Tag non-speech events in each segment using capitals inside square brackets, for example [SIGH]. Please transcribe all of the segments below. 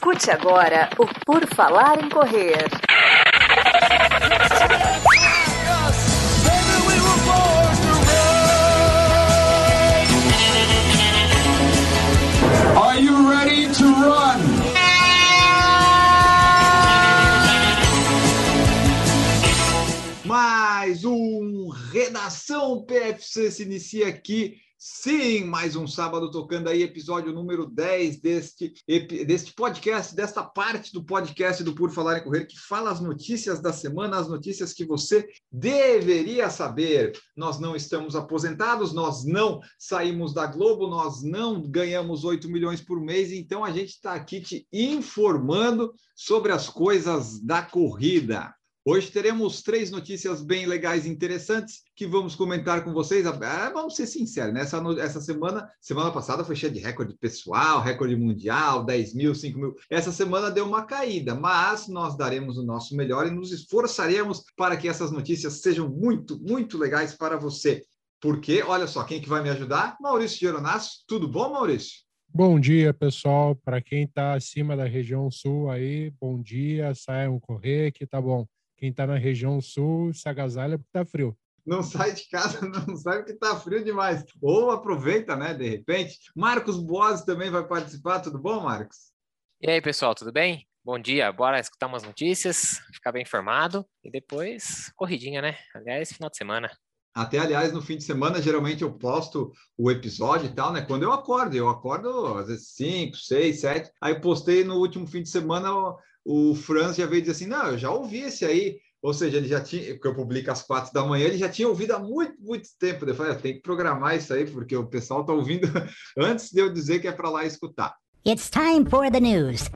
Escute agora o Por Falar em Correr. Are you ready to run? Mais um Redação PFC se inicia aqui. Sim, mais um sábado tocando aí, episódio número 10 deste, deste podcast, desta parte do podcast do Por Falar em Correr, que fala as notícias da semana, as notícias que você deveria saber. Nós não estamos aposentados, nós não saímos da Globo, nós não ganhamos 8 milhões por mês, então a gente está aqui te informando sobre as coisas da corrida. Hoje teremos três notícias bem legais e interessantes que vamos comentar com vocês. Ah, vamos ser sinceros, né? Essa, essa semana, semana passada foi cheia de recorde pessoal, recorde mundial, 10 mil, 5 mil. Essa semana deu uma caída, mas nós daremos o nosso melhor e nos esforçaremos para que essas notícias sejam muito, muito legais para você. Porque, olha só, quem que vai me ajudar? Maurício Geronasso. Tudo bom, Maurício? Bom dia, pessoal. Para quem está acima da região sul aí, bom dia. Saiam correr que tá bom. Quem está na região sul, se agasalha porque tá frio. não sai de casa, [LAUGHS] não sai porque tá frio demais. Ou aproveita, né, de repente. Marcos Boas também vai participar, tudo bom, Marcos? E aí, pessoal, tudo bem? Bom dia, bora escutar umas notícias, ficar bem informado e depois corridinha, né? Aliás, final de semana. Até, aliás, no fim de semana, geralmente eu posto o episódio e tal, né? Quando eu acordo, eu acordo às vezes 5, 6, 7. Aí postei no último fim de semana, o, Franz já veio dizer assim: não, eu já ouvi esse aí. Ou seja, ele já tinha, porque eu publico às quatro da manhã, ele já tinha ouvido há muito, muito tempo. Eu falei, "Ah, tem que programar isso aí, porque o pessoal está ouvindo [LAUGHS] antes de eu dizer que é para lá escutar. It's time for the news.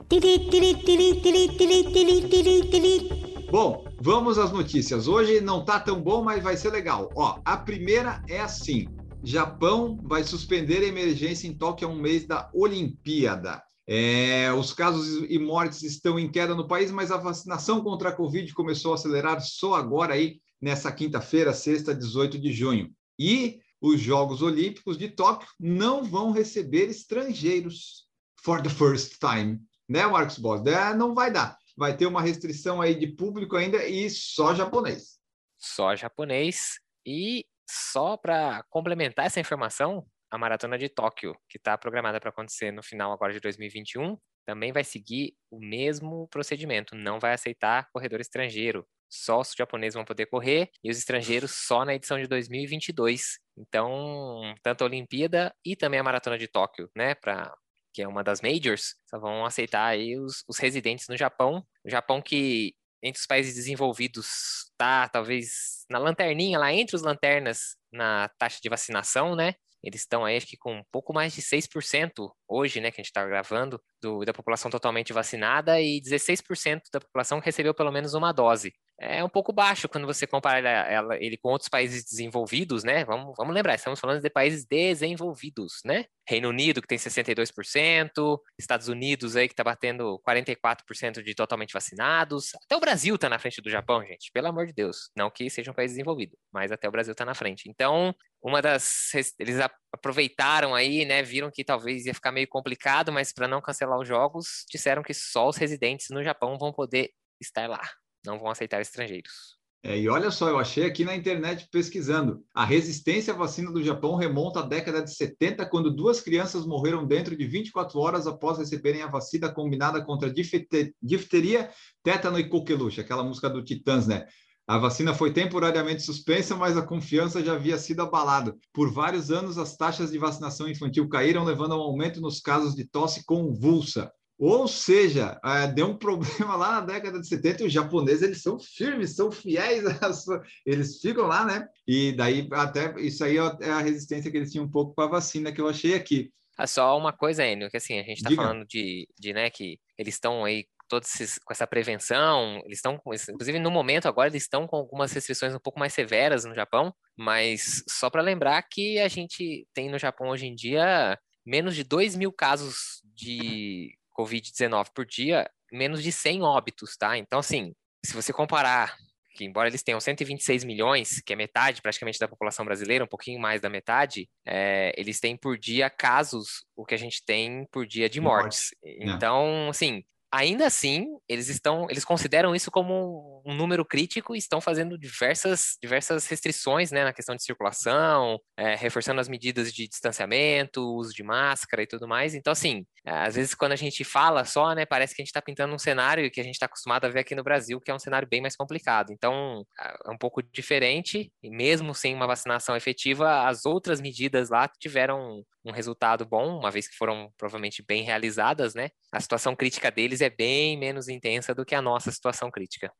Bom, vamos às notícias. Hoje não tá tão bom, mas vai ser legal. Ó, a primeira é assim: Japão vai suspender a emergência em Tóquio há um mês da Olimpíada. É, os casos e mortes estão em queda no país, mas a vacinação contra a Covid começou a acelerar só agora aí, nessa quinta-feira, sexta, 18 de junho. E os Jogos Olímpicos de Tóquio não vão receber estrangeiros for the first time, né, Marcos Boss? É, não vai dar vai ter uma restrição aí de público ainda e só japonês. Só japonês. E só para complementar essa informação, a Maratona de Tóquio, que está programada para acontecer no final agora de 2021, também vai seguir o mesmo procedimento. Não vai aceitar corredor estrangeiro. Só os japoneses vão poder correr e os estrangeiros só na edição de 2022. Então, tanto a Olimpíada e também a Maratona de Tóquio, né, para que é uma das majors, só vão aceitar aí os, os residentes no Japão. O Japão que, entre os países desenvolvidos, está talvez na lanterninha, lá entre os lanternas, na taxa de vacinação, né? Eles estão aí, acho que com um pouco mais de 6% hoje, né, que a gente está gravando, do, da população totalmente vacinada e 16% da população recebeu pelo menos uma dose. É um pouco baixo quando você compara ela, ela, ele com outros países desenvolvidos, né? Vamos, vamos lembrar, estamos falando de países desenvolvidos, né? Reino Unido, que tem 62%, Estados Unidos aí que está batendo 44% de totalmente vacinados. Até o Brasil está na frente do Japão, gente, pelo amor de Deus. Não que seja um país desenvolvido, mas até o Brasil está na frente. Então, uma das. Eles aproveitaram aí, né? Viram que talvez ia ficar meio complicado, mas para não cancelar os jogos, disseram que só os residentes no Japão vão poder estar lá. Não vão aceitar estrangeiros. É, e olha só, eu achei aqui na internet pesquisando. A resistência à vacina do Japão remonta à década de 70, quando duas crianças morreram dentro de 24 horas após receberem a vacina combinada contra difteria, tétano e coqueluche, aquela música do Titãs, né? A vacina foi temporariamente suspensa, mas a confiança já havia sido abalada. Por vários anos, as taxas de vacinação infantil caíram, levando a um aumento nos casos de tosse convulsa. Ou seja, é, deu um [LAUGHS] problema lá na década de 70 e os japoneses eles são firmes, são fiéis, [LAUGHS] sua... eles ficam lá, né? E daí até isso aí é a resistência que eles tinham um pouco para a vacina que eu achei aqui. Ah, só uma coisa, Enio, que assim, a gente está falando de, de, né, que eles estão aí todos esses, com essa prevenção, eles estão, inclusive no momento agora, eles estão com algumas restrições um pouco mais severas no Japão, mas só para lembrar que a gente tem no Japão hoje em dia menos de 2 mil casos de Covid-19 por dia, menos de 100 óbitos, tá? Então, assim, se você comparar que embora eles tenham 126 milhões, que é metade praticamente da população brasileira, um pouquinho mais da metade, é, eles têm por dia casos, o que a gente tem por dia de mortes. Morte. Então, assim, ainda assim, eles estão, eles consideram isso como um número crítico e estão fazendo diversas, diversas restrições, né, na questão de circulação, é, reforçando as medidas de distanciamento, uso de máscara e tudo mais. Então, assim, às vezes quando a gente fala só, né, parece que a gente está pintando um cenário que a gente está acostumado a ver aqui no Brasil, que é um cenário bem mais complicado. Então, é um pouco diferente, e mesmo sem uma vacinação efetiva, as outras medidas lá tiveram um resultado bom, uma vez que foram provavelmente bem realizadas, né? A situação crítica deles é bem menos intensa do que a nossa situação crítica.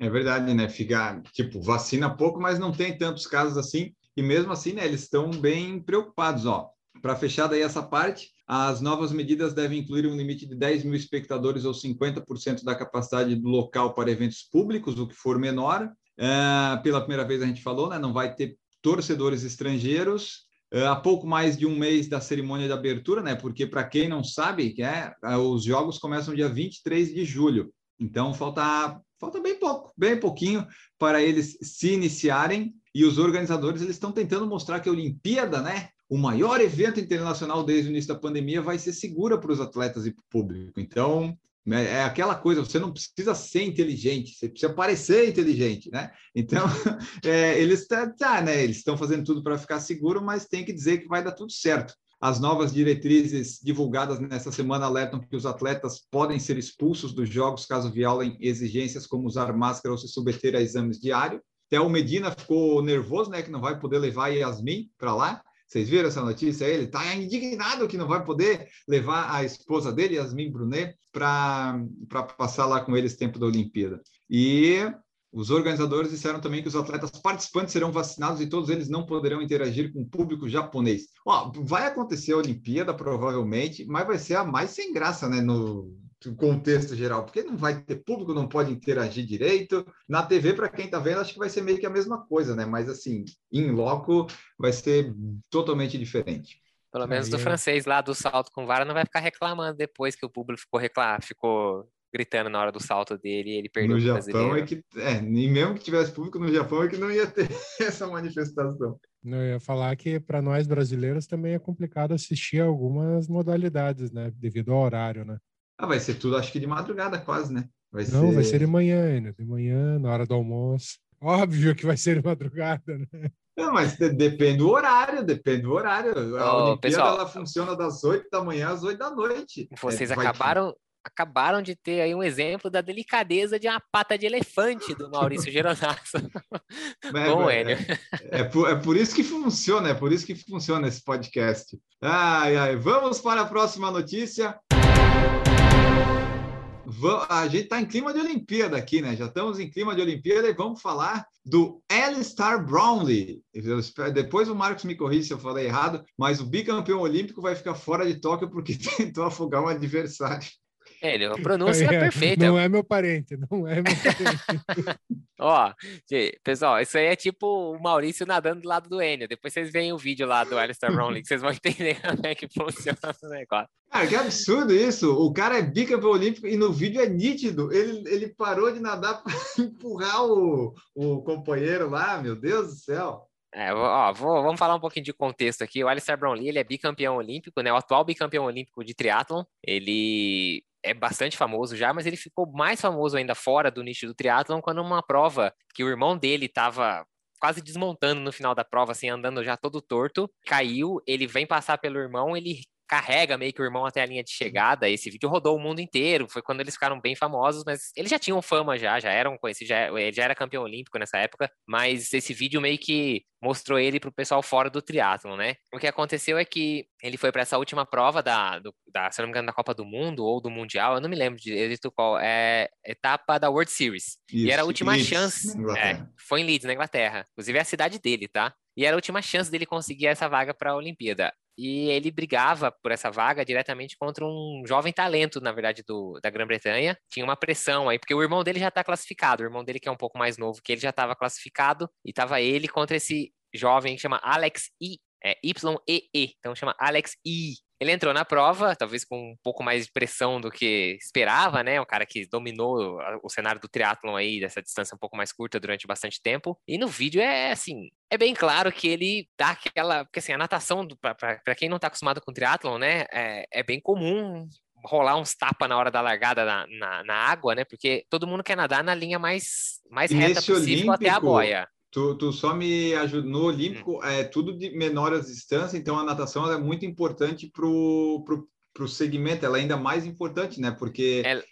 É verdade, né? Fica, tipo, vacina pouco, mas não tem tantos casos assim. E mesmo assim, né, eles estão bem preocupados, ó. Para fechar daí essa parte, as novas medidas devem incluir um limite de 10 mil espectadores ou 50% da capacidade do local para eventos públicos, o que for menor. É, pela primeira vez a gente falou, né? Não vai ter torcedores estrangeiros há pouco mais de um mês da cerimônia de abertura, né? Porque, para quem não sabe, é, os jogos começam dia 23 de julho. Então, falta, falta bem pouco, bem pouquinho para eles se iniciarem. E os organizadores eles estão tentando mostrar que a Olimpíada, né? O maior evento internacional desde o início da pandemia vai ser segura para os atletas e para o público. Então? É aquela coisa, você não precisa ser inteligente, você precisa parecer inteligente, né? Então, [LAUGHS] é, eles tá, tá, né? Eles estão fazendo tudo para ficar seguro, mas tem que dizer que vai dar tudo certo. As novas diretrizes divulgadas nessa semana alertam que os atletas podem ser expulsos dos jogos caso violem exigências como usar máscara ou se submeter a exames diários. Até o Medina ficou nervoso, né, que não vai poder levar Yasmin para lá. Vocês viram essa notícia? Ele está indignado que não vai poder levar a esposa dele, Yasmin Brunet, para passar lá com eles tempo da Olimpíada. E os organizadores disseram também que os atletas participantes serão vacinados e todos eles não poderão interagir com o público japonês. Ó, vai acontecer a Olimpíada, provavelmente, mas vai ser a mais sem graça, né? No, contexto geral, porque não vai ter público, não pode interagir direito. Na TV, para quem está vendo, acho que vai ser meio que a mesma coisa, né? Mas assim, em loco vai ser totalmente diferente. Pelo menos do é. francês lá do salto com vara não vai ficar reclamando depois que o público ficou reclamando, ficou gritando na hora do salto dele e ele perdeu no Japão é que é, nem mesmo que tivesse público no Japão é que não ia ter [LAUGHS] essa manifestação. Não, eu ia falar que para nós brasileiros também é complicado assistir algumas modalidades, né? Devido ao horário, né? Ah, vai ser tudo, acho que de madrugada quase, né? Vai Não, ser... vai ser de manhã ainda, de manhã, na hora do almoço. Óbvio que vai ser de madrugada, né? Não, mas depende do horário, depende do horário. A oh, Olimpíada pessoal, ela funciona das 8 da manhã às 8 da noite. Vocês é, acabaram, acabaram de ter aí um exemplo da delicadeza de uma pata de elefante do Maurício Geronasso. [LAUGHS] É, Bom, é, é, é, por, é por isso que funciona, é por isso que funciona esse podcast. Ai, ai, vamos para a próxima notícia a gente está em clima de Olimpíada aqui, né? Já estamos em clima de Olimpíada e vamos falar do Alistair Brownlee. Depois o Marcos me corrige se eu falei errado, mas o bicampeão olímpico vai ficar fora de Tóquio porque [LAUGHS] tentou afogar um adversário. É, ele, a [LAUGHS] pronúncia é, é perfeita. Não é meu parente, não é meu parente. [LAUGHS] Ó, pessoal, isso aí é tipo o Maurício nadando do lado do Enio. Depois vocês veem o vídeo lá do Alistair Brownlee, que vocês vão [LAUGHS] entender como é que funciona o negócio. Cara, que absurdo isso. O cara é bicampeão olímpico e no vídeo é nítido. Ele, ele parou de nadar para empurrar o, o companheiro lá, meu Deus do céu. É, ó, vou, vamos falar um pouquinho de contexto aqui. O Alistair Brownlee, ele é bicampeão olímpico, né? O atual bicampeão olímpico de triatlon. Ele é bastante famoso já, mas ele ficou mais famoso ainda fora do nicho do triatlon quando uma prova que o irmão dele estava quase desmontando no final da prova, assim, andando já todo torto, caiu, ele vem passar pelo irmão, ele carrega meio que o irmão até a linha de chegada. Esse vídeo rodou o mundo inteiro, foi quando eles ficaram bem famosos, mas eles já tinham fama já, já eram conhecidos, já, ele já era campeão olímpico nessa época, mas esse vídeo meio que mostrou ele para o pessoal fora do triatlo, né? O que aconteceu é que ele foi para essa última prova da, do, da, se não me engano, da Copa do Mundo ou do Mundial, eu não me lembro de qual, é etapa da World Series. Isso, e era a última Leeds, chance. É, foi em Leeds, na Inglaterra. Inclusive é a cidade dele, tá? E era a última chance dele conseguir essa vaga para a Olimpíada e ele brigava por essa vaga diretamente contra um jovem talento, na verdade, do, da Grã-Bretanha. Tinha uma pressão aí, porque o irmão dele já está classificado, o irmão dele que é um pouco mais novo que ele já estava classificado, e estava ele contra esse jovem que chama Alex I, é Y-E-E, então chama Alex I. Ele entrou na prova, talvez com um pouco mais de pressão do que esperava, né? Um cara que dominou o cenário do triatlon aí, dessa distância um pouco mais curta durante bastante tempo. E no vídeo é assim, é bem claro que ele dá aquela. Porque assim, a natação, para quem não está acostumado com triatlon, né? É, é bem comum rolar uns tapas na hora da largada na, na, na, água, né? Porque todo mundo quer nadar na linha mais, mais reta possível olímpico, até a boia. Tu, tu só me ajudou no Olímpico, hum. é tudo de menor distância, então a natação é muito importante para o segmento, ela é ainda mais importante, né? Porque é,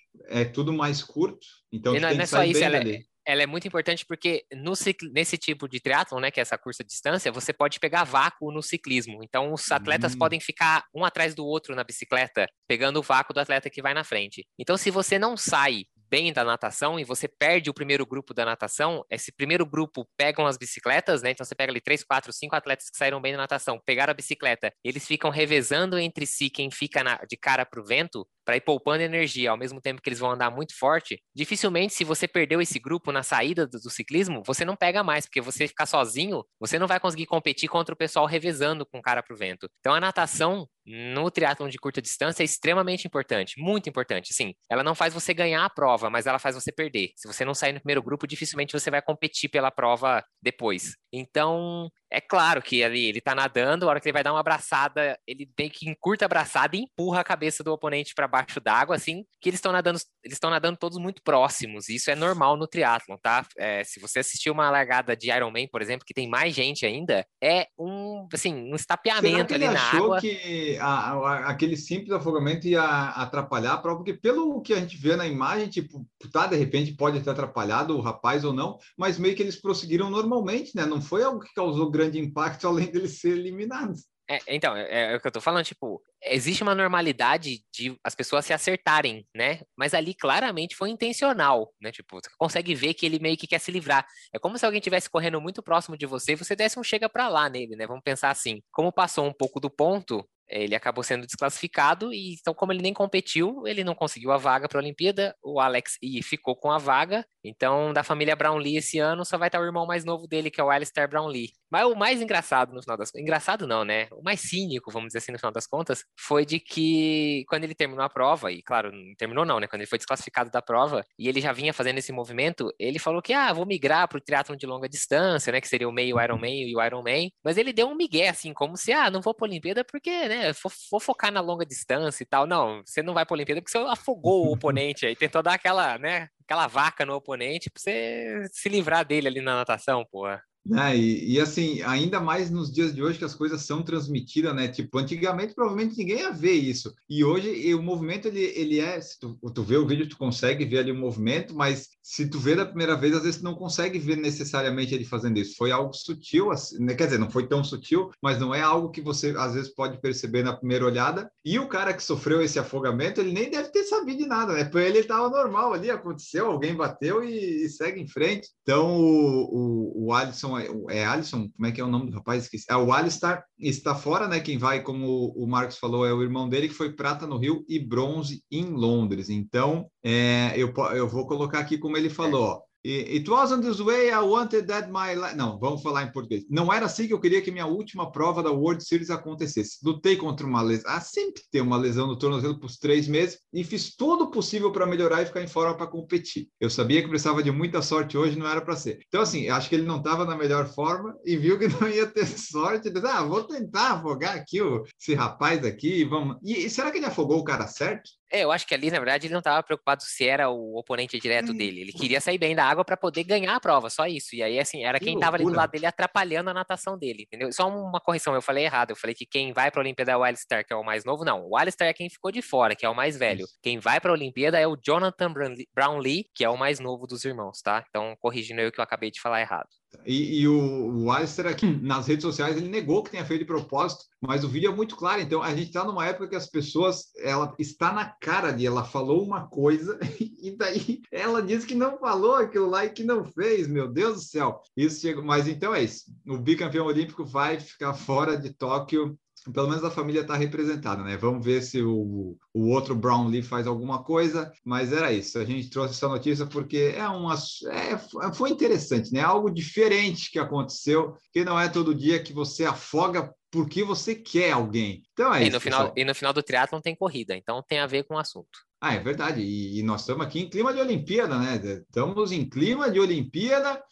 é tudo mais curto, então não, não é só isso, ela é, ela é muito importante porque no nesse tipo de triatlon, né, que é essa curta distância, você pode pegar vácuo no ciclismo. Então, os atletas hum. podem ficar um atrás do outro na bicicleta, pegando o vácuo do atleta que vai na frente. Então, se você não sai bem da natação e você perde o primeiro grupo da natação, esse primeiro grupo pegam as bicicletas, né? Então você pega ali três, quatro, cinco atletas que saíram bem da natação, pegaram a bicicleta, eles ficam revezando entre si quem fica na, de cara para o vento para ir poupando energia ao mesmo tempo que eles vão andar muito forte. Dificilmente, se você perdeu esse grupo na saída do, do ciclismo, você não pega mais, porque você ficar sozinho, você não vai conseguir competir contra o pessoal revezando com cara para o vento. Então a natação no triatlon de curta distância é extremamente importante, muito importante. Sim, ela não faz você ganhar a prova, mas ela faz você perder. Se você não sair no primeiro grupo, dificilmente você vai competir pela prova depois. Então, é claro que ali ele tá nadando, a hora que ele vai dar uma abraçada, ele tem que encurta a abraçada e empurra a cabeça do oponente para baixo d'água, assim, que eles estão nadando, eles estão nadando todos muito próximos. Isso é normal no triatlon, tá? É, se você assistiu uma largada de Ironman, por exemplo, que tem mais gente ainda, é um, assim, um estapeamento ali na água. que a, a, aquele simples afogamento ia atrapalhar a prova? Porque pelo que a gente vê na imagem, tipo, tá, de repente pode ter atrapalhado o rapaz ou não, mas meio que eles prosseguiram normalmente, né? Não foi algo que causou grande impacto [LAUGHS] além deles serem eliminados. É, então, é, é, o que eu tô falando, tipo, existe uma normalidade de as pessoas se acertarem, né? Mas ali claramente foi intencional, né? Tipo, você consegue ver que ele meio que quer se livrar. É como se alguém estivesse correndo muito próximo de você e você desse um chega para lá nele, né? Vamos pensar assim. Como passou um pouco do ponto, ele acabou sendo desclassificado e então como ele nem competiu, ele não conseguiu a vaga para a Olimpíada. O Alex E ficou com a vaga. Então, da família Brownlee esse ano só vai estar o irmão mais novo dele, que é o Alistair Brownlee. Mas o mais engraçado no final das contas, engraçado não, né? O mais cínico, vamos dizer assim, no final das contas, foi de que quando ele terminou a prova, e claro, não terminou não, né? Quando ele foi desclassificado da prova, e ele já vinha fazendo esse movimento, ele falou que, ah, vou migrar para o triatlon de longa distância, né? Que seria o meio Ironman e o Ironman. Mas ele deu um migué, assim, como se, ah, não vou para a Olimpíada porque, né? Vou, vou, focar na longa distância e tal. Não, você não vai para a Olimpíada porque você afogou o oponente aí, tentou dar aquela, né? aquela vaca no oponente pra você se livrar dele ali na natação, porra. Né? E, e, assim, ainda mais nos dias de hoje que as coisas são transmitidas, né? Tipo, antigamente provavelmente ninguém ia ver isso. E hoje e o movimento ele, ele é, se tu, tu vê o vídeo, tu consegue ver ali o movimento, mas se tu vê da primeira vez, às vezes tu não consegue ver necessariamente ele fazendo isso. Foi algo sutil, assim, né? quer dizer, não foi tão sutil, mas não é algo que você às vezes pode perceber na primeira olhada. E o cara que sofreu esse afogamento, ele nem deve ter sabido de nada, né? Para ele estava normal ali, aconteceu, alguém bateu e, e segue em frente. Então o, o, o Alisson é, Alisson, como é que é o nome do rapaz? Esqueci. É o Alistar, está fora, né? Quem vai, como o Marcos falou, é o irmão dele, que foi prata no Rio e bronze em Londres. Então, é, eu, eu vou colocar aqui como ele falou, é. It wasn't this way I wanted that my life. Não, vamos falar em português. Não era assim que eu queria que minha última prova da World Series acontecesse. Lutei contra uma lesão. Ah, sempre tem uma lesão no tornozelo por três meses e fiz tudo possível para melhorar e ficar em forma para competir. Eu sabia que precisava de muita sorte hoje, não era para ser. Então, assim, acho que ele não estava na melhor forma e viu que [LAUGHS] não ia ter sorte. Disse, ah, vou tentar afogar aqui o, esse rapaz aqui. Vamos. E será que ele afogou o cara certo? É, eu acho que ali, na verdade, ele não estava preocupado se era o oponente direto hum. dele. Ele queria sair bem da água para poder ganhar a prova, só isso. E aí, assim, era que quem estava ali do lado dele atrapalhando a natação dele, entendeu? Só uma correção, eu falei errado. Eu falei que quem vai para a Olimpíada é o Alistair, que é o mais novo. Não, o Alistair é quem ficou de fora, que é o mais velho. Isso. Quem vai para a Olimpíada é o Jonathan Brownlee, que é o mais novo dos irmãos, tá? Então, corrigindo eu que eu acabei de falar errado. E, e, o, o Alistair aqui nas redes sociais ele negou que tenha feito de propósito, mas o vídeo é muito claro. Então a gente está numa época que as pessoas ela está na cara de ela falou uma coisa [LAUGHS] e daí ela diz que não falou aquilo lá e que não fez. Meu Deus do céu! Isso chega. Mas então é isso. O bicampeão olímpico vai ficar fora de Tóquio pelo menos a família está representada, né? Vamos ver se o, o outro Brownlee faz alguma coisa, mas era isso. A gente trouxe essa notícia porque é uma, é, foi interessante, né? Algo diferente que aconteceu, que não é todo dia que você afoga porque você quer alguém. Então é e isso. No final, e no final do triatlon tem corrida, então tem a ver com o assunto. Ah, é verdade. E, e nós estamos aqui em clima de Olimpíada, né? Estamos em clima de Olimpíada.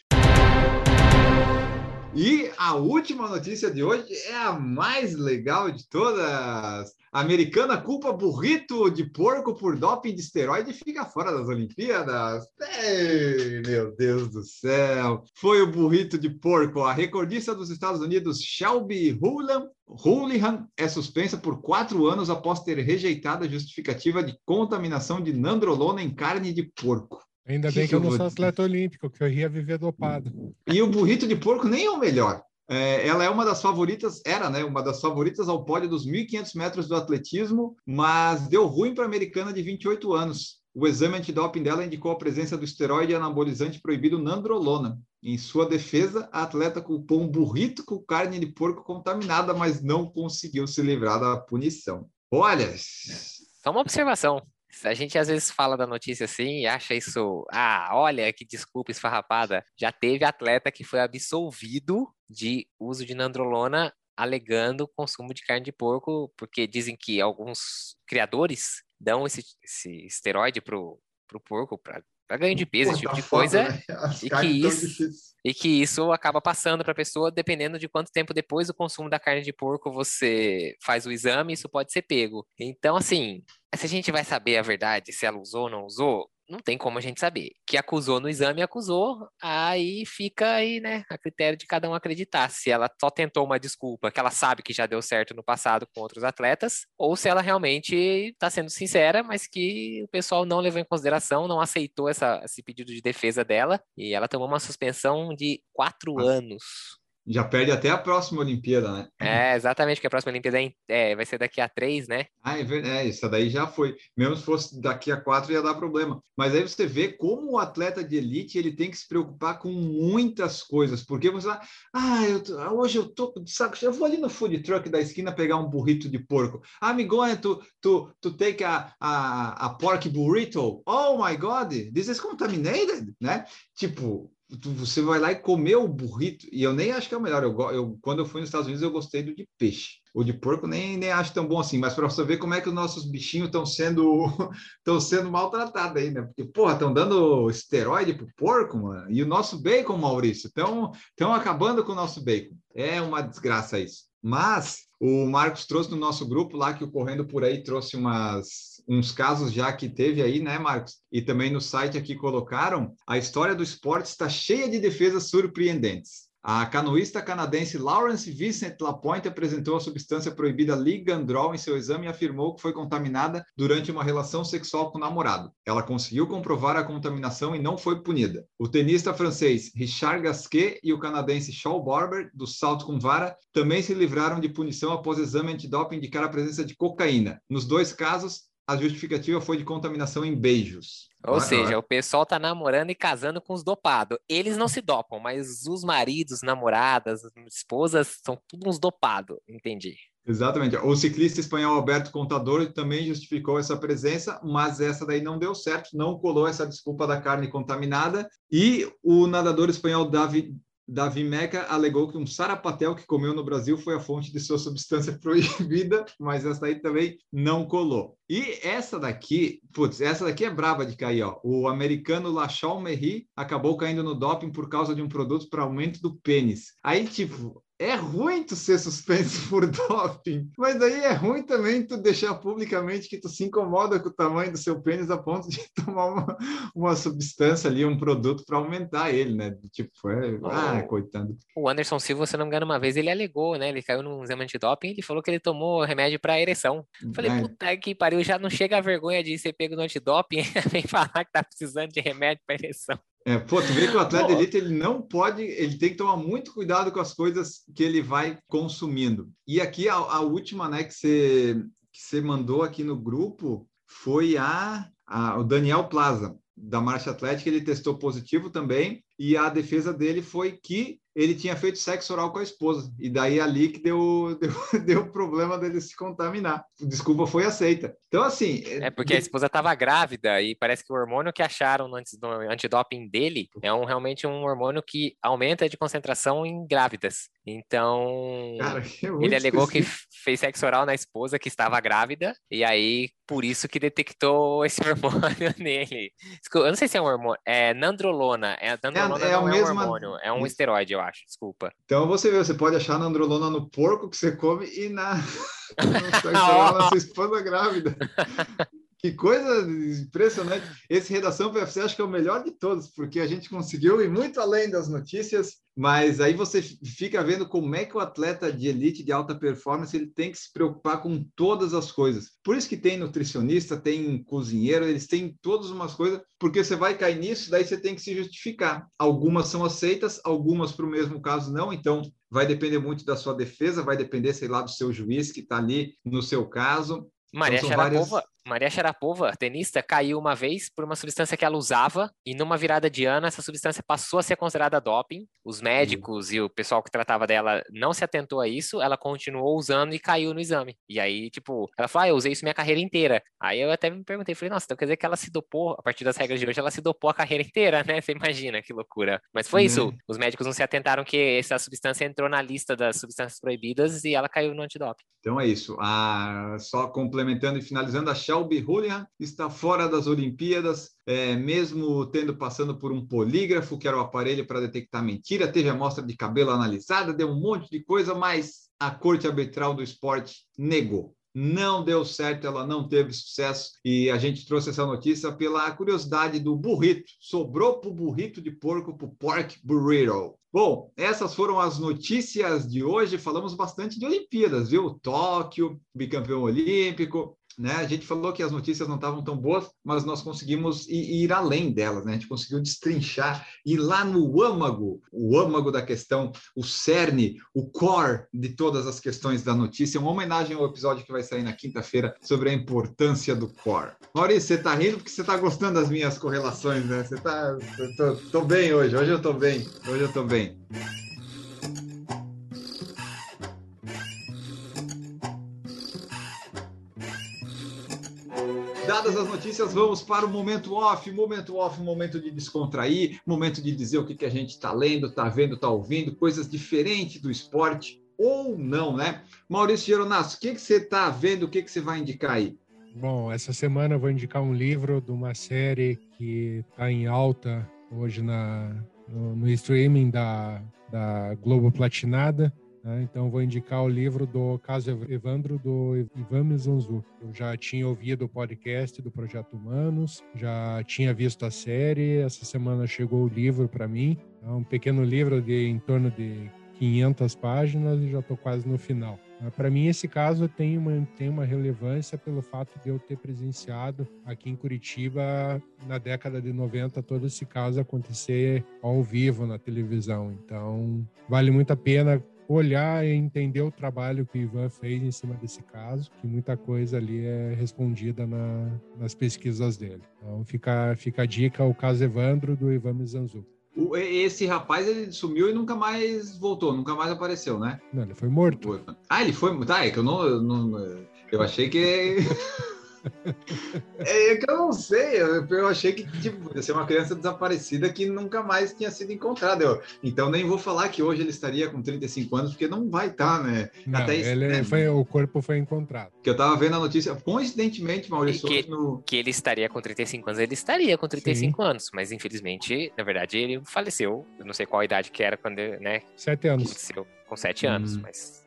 E a última notícia de hoje é a mais legal de todas. A americana culpa burrito de porco por doping de esteroide e fica fora das Olimpíadas. Ei, meu Deus do céu. Foi o burrito de porco. A recordista dos Estados Unidos, Shelby Houlihan é suspensa por quatro anos após ter rejeitado a justificativa de contaminação de nandrolona em carne de porco. Ainda Que bem que eu não vou sou atleta olímpico, que eu ia viver dopado. E o burrito de porco nem é o melhor. É, ela é uma das favoritas, era, né? Uma das favoritas ao pódio dos 1.500 metros do atletismo, mas deu ruim para a americana de 28 anos. O exame antidoping dela indicou a presença do esteroide anabolizante proibido nandrolona. Em sua defesa, a atleta culpou um burrito com carne de porco contaminada, mas não conseguiu se livrar da punição. Olha, Só uma observação. A gente às vezes fala da notícia assim e acha isso, ah, olha que desculpa esfarrapada. Já teve atleta que foi absolvido de uso de nandrolona alegando consumo de carne de porco, porque dizem que alguns criadores dão esse, esse esteroide pro, pro porco para ganho de peso, esse tipo de coisa. foda, né? [LAUGHS] E que isso-. E que isso acaba passando para a pessoa, dependendo de quanto tempo depois do consumo da carne de porco você faz o exame, isso pode ser pego. Então, assim, se a gente vai saber a verdade, se ela usou ou não usou, não tem como a gente saber. Que acusou no exame, acusou, aí fica aí, né, a critério de cada um acreditar. Se ela só tentou uma desculpa, que ela sabe que já deu certo no passado com outros atletas, ou se ela realmente está sendo sincera, mas que o pessoal não levou em consideração, não aceitou essa, esse pedido de defesa dela, e ela tomou uma suspensão de quatro Nossa. anos. Já perde até a próxima Olimpíada, né? É, exatamente, porque a próxima Olimpíada é é, vai ser daqui a três, né? Ah, é verdade. É, isso daí já foi. Mesmo se fosse daqui a quatro, ia dar problema. Mas aí você vê como o atleta de elite ele tem que se preocupar com muitas coisas. Porque você vai, ah, eu tô- hoje eu tô de saco cheio, eu vou ali no food truck da esquina pegar um burrito de porco. Ah, going to, to, to take a, a, a pork burrito. Oh my God, this is contaminated, né? Tipo, tu- você vai lá e comer o burrito, e eu nem acho que é o melhor. Eu, eu, quando eu fui nos Estados Unidos, eu gostei do de peixe. O de porco nem, nem acho tão bom assim, mas para você ver como é que os nossos bichinhos estão sendo [LAUGHS] estão sendo maltratados aí, né? Porque, porra, estão dando esteroide pro porco, mano. E o nosso bacon, Maurício, estão acabando com o nosso bacon. É uma desgraça isso. Mas o Marcos trouxe no nosso grupo lá que o Correndo por aí trouxe umas, uns casos já que teve aí, né, Marcos? E também no site aqui colocaram. A história do esporte está cheia de defesas surpreendentes. A canoísta canadense Lawrence Vincent Lapointe apresentou a substância proibida Ligandrol em seu exame e afirmou que foi contaminada durante uma relação sexual com o namorado. Ela conseguiu comprovar a contaminação e não foi punida. O tenista francês Richard Gasquet e o canadense Shaw Barber, do salto com vara, também se livraram de punição após exame antidoping indicar a presença de cocaína. Nos dois casos, a justificativa foi de contaminação em beijos. Ou Olha, seja, o pessoal tá namorando e casando com os dopados. Eles não se dopam, mas os maridos, namoradas, esposas, são tudo uns dopados, entendi. Exatamente. O ciclista espanhol Alberto Contador também justificou essa presença, mas essa daí não deu certo, não colou essa desculpa da carne contaminada. E o nadador espanhol Davi, Davi Meca alegou que um sarapatel que comeu no Brasil foi a fonte de sua substância [LAUGHS] proibida, mas essa daí também não colou. E essa daqui, putz, essa daqui é braba de cair, ó. O americano Lachal Merri acabou caindo no doping por causa de um produto para aumento do pênis. Aí, tipo, é ruim tu ser suspenso [LAUGHS] por doping, mas aí é ruim também tu deixar publicamente que tu se incomoda com o tamanho do seu pênis a ponto de [LAUGHS] tomar uma, uma substância ali, um produto para aumentar ele, né? Tipo, é, ah, coitado. O Anderson Silva, se eu não me engano, uma vez ele alegou, né? Ele caiu num exame antidoping e ele falou que ele tomou remédio para ereção. Falei, É. puta que pariu, já não chega a vergonha de ser pego no antidoping, [LAUGHS] vem falar que tá precisando de remédio para ereção. É, pô, tu vê que o atleta Pô. elite ele não pode, ele tem que tomar muito cuidado com as coisas que ele vai consumindo. E aqui a, a última, né, que você que você mandou aqui no grupo foi a, a o Daniel Plaza da marcha atlética, ele testou positivo também e a defesa dele foi que ele tinha feito sexo oral com a esposa e daí ali que deu [LAUGHS] deu, deu problema dele se contaminar. Desculpa foi aceita. Então assim, É porque a esposa estava grávida e parece que o hormônio que acharam no anti- no antidoping dele é um, realmente um hormônio que aumenta de concentração em grávidas. Então, cara, é ele alegou que específico. f- fez sexo oral na esposa que estava grávida e aí por isso que detectou [LAUGHS] esse hormônio [LAUGHS] nele. Eu não sei se é um hormônio, é nandrolona. É, nandrolona é a não é um mesma- hormônio, é um Isso. esteroide, eu acho. Desculpa. Então você vê, você pode achar na androlona no porco que você come e na, [LAUGHS] [LAUGHS] na sua esposa grávida. [LAUGHS] Que coisa impressionante. Esse Redação PFC acho que é o melhor de todos, porque a gente conseguiu ir muito além das notícias, mas aí você fica vendo como é que o atleta de elite, de alta performance, ele tem que se preocupar com todas as coisas. Por isso que tem nutricionista, tem cozinheiro, eles têm todas umas coisas, porque você vai cair nisso, daí você tem que se justificar. Algumas são aceitas, algumas para o mesmo caso não, então vai depender muito da sua defesa, vai depender, sei lá, do seu juiz que está ali no seu caso. Maria Então, Sharapova, várias- Maria Sharapova, tenista, caiu uma vez por uma substância que ela usava e numa virada de ano essa substância passou a ser considerada doping. Os médicos e o pessoal que tratava dela não se atentou a isso, ela continuou usando e caiu no exame. E aí, tipo, ela falou: "Ah, eu usei isso minha carreira inteira". Aí eu até me perguntei, falei: "Nossa, então quer dizer que ela se dopou a partir das regras de hoje, ela se dopou a carreira inteira, né? Você imagina que loucura". Mas foi isso. Né? Os médicos não se atentaram que essa substância entrou na lista das substâncias proibidas e ela caiu no antidoping. Então é isso. Ah, só complementando e finalizando, a Shelby Julian está fora das Olimpíadas, é, mesmo tendo passando por um polígrafo, que era o aparelho para detectar mentira, teve amostra de cabelo analisada, deu um monte de coisa, mas a Corte Arbitral do Esporte negou. Não deu certo, ela não teve sucesso e a gente trouxe essa notícia pela curiosidade do burrito. Sobrou para o burrito de porco, para o pork burrito. Bom, essas foram as notícias de hoje. Falamos bastante de Olimpíadas, viu? Tóquio, bicampeão olímpico. Né? A gente falou que as notícias não estavam tão boas, mas nós conseguimos ir, além delas, né? A gente conseguiu destrinchar, ir lá no âmago, o âmago da questão, o cerne, o core de todas as questões da notícia. Uma homenagem ao episódio que vai sair na quinta-feira sobre a importância do core. Maurício, você está rindo porque você está gostando das minhas correlações, né? Você tá. eu Tô, tô bem hoje, hoje eu tô bem, hoje eu tô bem. Dadas as notícias, vamos para o momento off. Momento off, momento de descontrair, momento de dizer o que, que a gente está lendo, está vendo, está ouvindo, coisas diferentes do esporte ou não, né? Maurício Geronasso, o que, que você está vendo, o que, que você vai indicar aí? Bom, essa semana eu vou indicar um livro de uma série que está em alta hoje na, no, no streaming da, da Globo Platinada. Né? Então, vou indicar o livro do caso Evandro, do Ivan Mizanzu. Eu já tinha ouvido o podcast do Projeto Humanos, já tinha visto a série. Essa semana chegou o livro para mim. É um pequeno livro de em torno de 500 páginas e já estou quase no final. Para mim, esse caso tem uma, tem uma relevância pelo fato de eu ter presenciado aqui em Curitiba, na década de 90, todo esse caso acontecer ao vivo na televisão. Então, vale muito a pena olhar e entender o trabalho que o Ivan fez em cima desse caso, que muita coisa ali é respondida na, nas pesquisas dele. Então, fica, fica a dica, o caso Evandro, do Ivan Mizanzu. O- esse rapaz ele sumiu e nunca mais voltou, nunca mais apareceu, né? Não, ele foi morto. Ah, ele foi. Tá, é que eu não. eu não- eu achei que. [LAUGHS] É que eu não sei, eu, eu achei que tipo, ia ser uma criança desaparecida que nunca mais tinha sido encontrada. Eu- então nem vou falar que hoje ele estaria com 35 anos, porque não vai estar, né? Não, Até isso, ele né? foi, o corpo foi encontrado. Que eu tava vendo a notícia, coincidentemente, Maurício, que- no. Que ele estaria com 35 anos, ele estaria com 35 anos, mas infelizmente, na verdade, ele faleceu. Eu não sei qual a idade que era quando, né? Sete anos. Aconteceu com 7 anos, Hum. mas.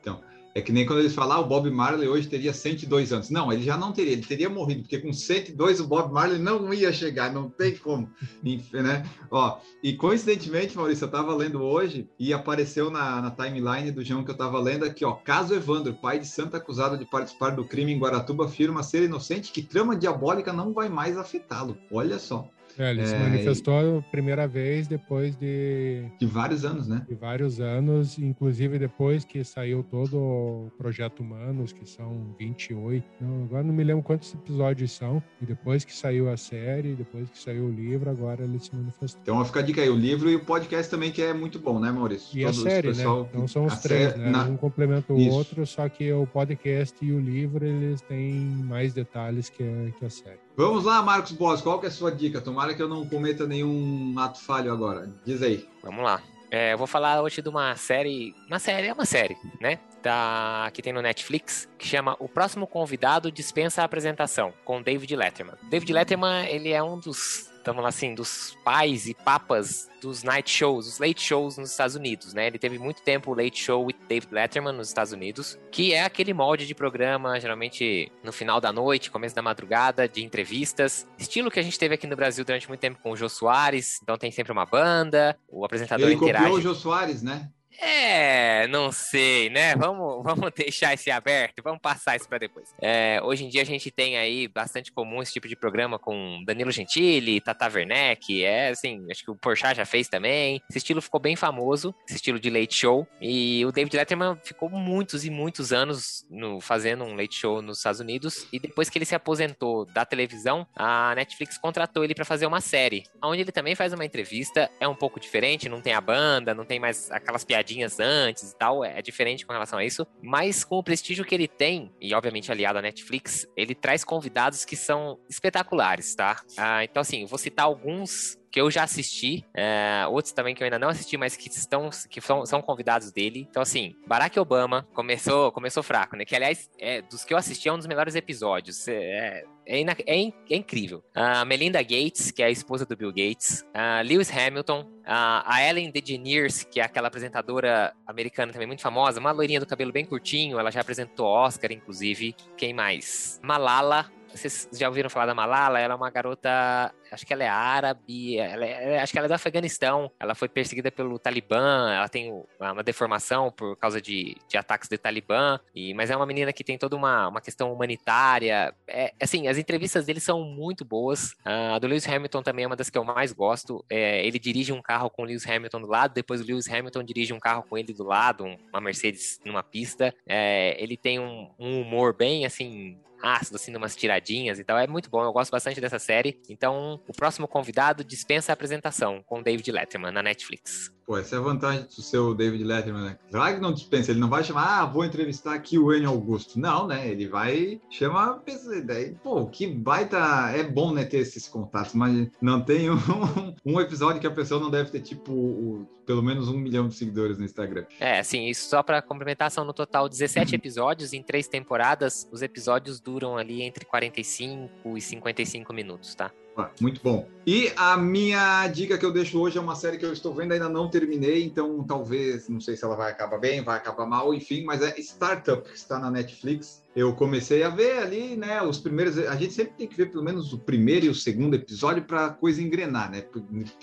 É que nem quando eles falam, ah, o Bob Marley hoje teria 102 anos. Não, ele já não teria, ele teria morrido, porque com 102 o Bob Marley não ia chegar, não tem como. [LAUGHS] Né? Ó, e coincidentemente, Maurício, eu tava lendo hoje e apareceu na, na timeline do João que eu tava lendo aqui, ó. Caso Evandro, pai de santo acusado de participar do crime em Guaratuba, afirma ser inocente que trama diabólica não vai mais afetá-lo. Olha só, É, ele se É, manifestou a primeira vez depois de, de vários anos, né? de vários anos, inclusive depois que saiu todo o Projeto Humanos, que são 28. Não, agora não me lembro quantos episódios são. E depois que saiu a série, depois que saiu o livro, agora ele se manifestou. Então fica a dica aí, o livro e o podcast também, que é muito bom, né, Maurício? E a série, pessoal- né? Então são os a três, sé- né? na- Um complementa o Isso. outro, só que o podcast e o livro, eles têm mais detalhes que a, que a série. Vamos lá, Marcos Boss, qual que é a sua dica? Tomara que eu não cometa nenhum ato falho agora. Diz aí. Vamos lá. É, eu vou falar hoje de uma série. Uma série, é uma série, né? Da, que tem no Netflix, que chama O Próximo Convidado Dispensa a Apresentação, com David Letterman. David Letterman, ele é um dos estamos lá assim, dos pais e papas dos night shows, os late shows nos Estados Unidos, né? Ele teve muito tempo o Late Show with David Letterman nos Estados Unidos, que é aquele molde de programa, geralmente no final da noite, começo da madrugada, de entrevistas. Estilo que a gente teve aqui no Brasil durante muito tempo com o Jô Soares, então tem sempre uma banda, o apresentador Ele interage. copiou o Jô Soares, né? É, não sei, né? Vamos, [LAUGHS] vamos deixar esse aberto, vamos passar isso para depois. É, hoje em dia a gente tem aí bastante comum esse tipo de programa com Danilo Gentili, Tata Werneck, é assim, acho que o Porchat já fez também. Esse estilo ficou bem famoso, esse estilo de late show. E o David Letterman ficou muitos e muitos anos no, fazendo um late show nos Estados Unidos. E depois que ele se aposentou da televisão, a Netflix contratou ele para fazer uma série, onde ele também faz uma entrevista. É um pouco diferente, não tem a banda, não tem mais aquelas piadinhas antes e tal, é diferente com relação a isso, mas com o prestígio que ele tem, e obviamente aliado à Netflix, ele traz convidados que são espetaculares, tá? Ah, então, assim, vou citar alguns que eu já assisti, é, outros também que eu ainda não assisti, mas que estão que são, são convidados dele. Então, assim, Barack Obama começou, começou fraco, né? Que, aliás, é, dos que eu assisti, é um dos melhores episódios. É, é, é, é incrível. A Melinda Gates, que é a esposa do Bill Gates. A Lewis Hamilton. A Ellen DeGeneres, que é aquela apresentadora americana também muito famosa. Uma loirinha do cabelo bem curtinho. Ela já apresentou Oscar, inclusive. Quem mais? Malala vocês já ouviram falar da Malala? Ela é uma garota, acho que ela é árabe, ela é, acho que ela é do Afeganistão. Ela foi perseguida pelo Talibã, ela tem uma deformação por causa de, de ataques do Talibã, e, mas é uma menina que tem toda uma, uma questão humanitária. É, assim, as entrevistas dele são muito boas. A do Lewis Hamilton também é uma das que eu mais gosto. É, ele dirige um carro com o Lewis Hamilton do lado, depois o Lewis Hamilton dirige um carro com ele do lado, uma Mercedes numa pista. É, ele tem um, um humor bem, assim, ácido, assim, umas tiradinhas e tal. É muito bom, eu gosto bastante dessa série. Então, o próximo convidado dispensa a apresentação com David Letterman na Netflix. Pô, essa é a vantagem do seu David Letterman, né? Claro que não dispensa, ele não vai chamar, ah, vou entrevistar aqui o Enio Augusto. Não, né? Ele vai chamar. Daí, pô, que baita. É bom, né, ter esses contatos, mas não tem um, [LAUGHS] um episódio que a pessoa não deve ter, tipo, o, pelo menos um milhão de seguidores no Instagram. É, assim, isso só para complementar, são no total 17 [CLEARS THROAT] episódios em três temporadas. Os episódios duram ali entre 45 e 55 minutos, tá? Muito bom. E a minha dica que eu deixo hoje é uma série que eu estou vendo, ainda não terminei, então talvez, não sei se ela vai acabar bem, vai acabar mal, enfim, mas é Startup, que está na Netflix eu comecei a ver ali, né, os primeiros. A gente sempre tem que ver pelo menos o primeiro e o segundo episódio para a coisa engrenar, né?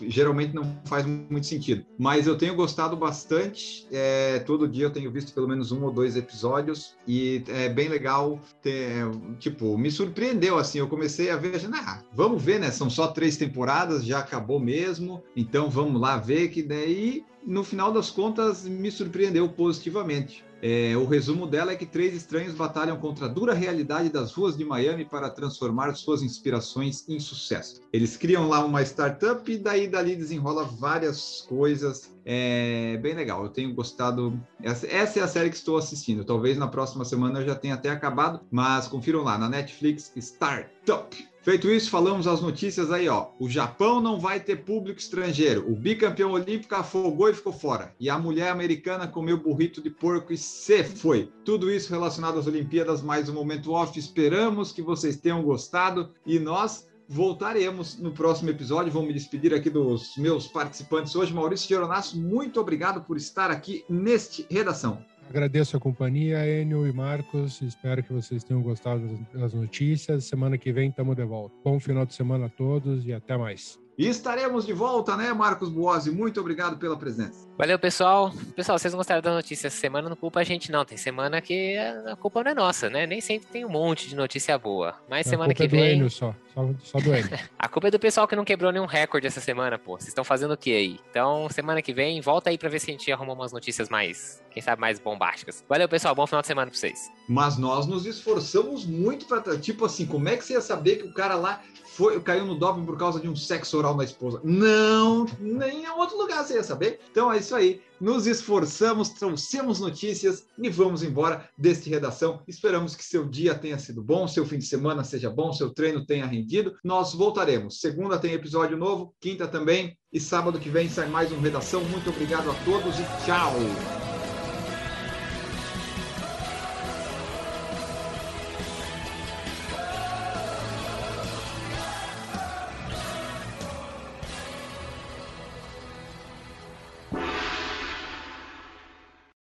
Geralmente não faz muito sentido. Mas eu tenho gostado bastante. É, todo dia eu tenho visto pelo menos um ou dois episódios e é bem legal. Ter, tipo, me surpreendeu assim. Eu comecei a ver, ah, vamos ver, né? São só três temporadas, já acabou mesmo. Então vamos lá ver que daí no final das contas me surpreendeu positivamente. É, o resumo dela é que três estranhos batalham contra a dura realidade das ruas de Miami para transformar suas inspirações em sucesso. Eles criam lá uma startup e daí dali desenrola várias coisas. É bem legal, eu tenho gostado. Essa, essa é a série que estou assistindo. Talvez na próxima semana eu já tenha até acabado, mas confiram lá na Netflix Startup. Feito isso, falamos as notícias aí, ó. O Japão não vai ter público estrangeiro. O bicampeão olímpico afogou e ficou fora. E a mulher americana comeu burrito de porco e se foi. Tudo isso relacionado às Olimpíadas, mais um momento off. Esperamos que vocês tenham gostado e nós voltaremos no próximo episódio. Vou me despedir aqui dos meus participantes hoje. Maurício Geronasso, muito obrigado por estar aqui neste Redação. Agradeço a companhia, Enio e Marcos. Espero que vocês tenham gostado das notícias. Semana que vem estamos de volta. Bom final de semana a todos e até mais. E estaremos de volta, né, Marcos Buozzi? Muito obrigado pela presença. Valeu, pessoal. Pessoal, vocês não gostaram da notícia essa semana? Não culpa a gente, não. Tem semana que a culpa não é nossa, né? Nem sempre tem um monte de notícia boa. Mas a semana que é vem. Enio só. Só, só do [LAUGHS] a culpa é do pessoal que não quebrou nenhum recorde essa semana, pô. Vocês estão fazendo o que aí? Então, semana que vem, volta aí pra ver se a gente arruma umas notícias mais, quem sabe, mais bombásticas. Valeu, pessoal. Bom final de semana pra vocês. Mas nós nos esforçamos muito pra. Tipo assim, como é que você ia saber que o cara lá foi, caiu no doping por causa de um sexo oral na esposa. Não, nem em outro lugar você ia saber. Então é isso aí. Nos esforçamos, trouxemos notícias e vamos embora deste redação. Esperamos que seu dia tenha sido bom, seu fim de semana seja bom, seu treino tenha rendido. Nós voltaremos. Segunda tem episódio novo, quinta também e sábado que vem sai mais um redação. Muito obrigado a todos e tchau.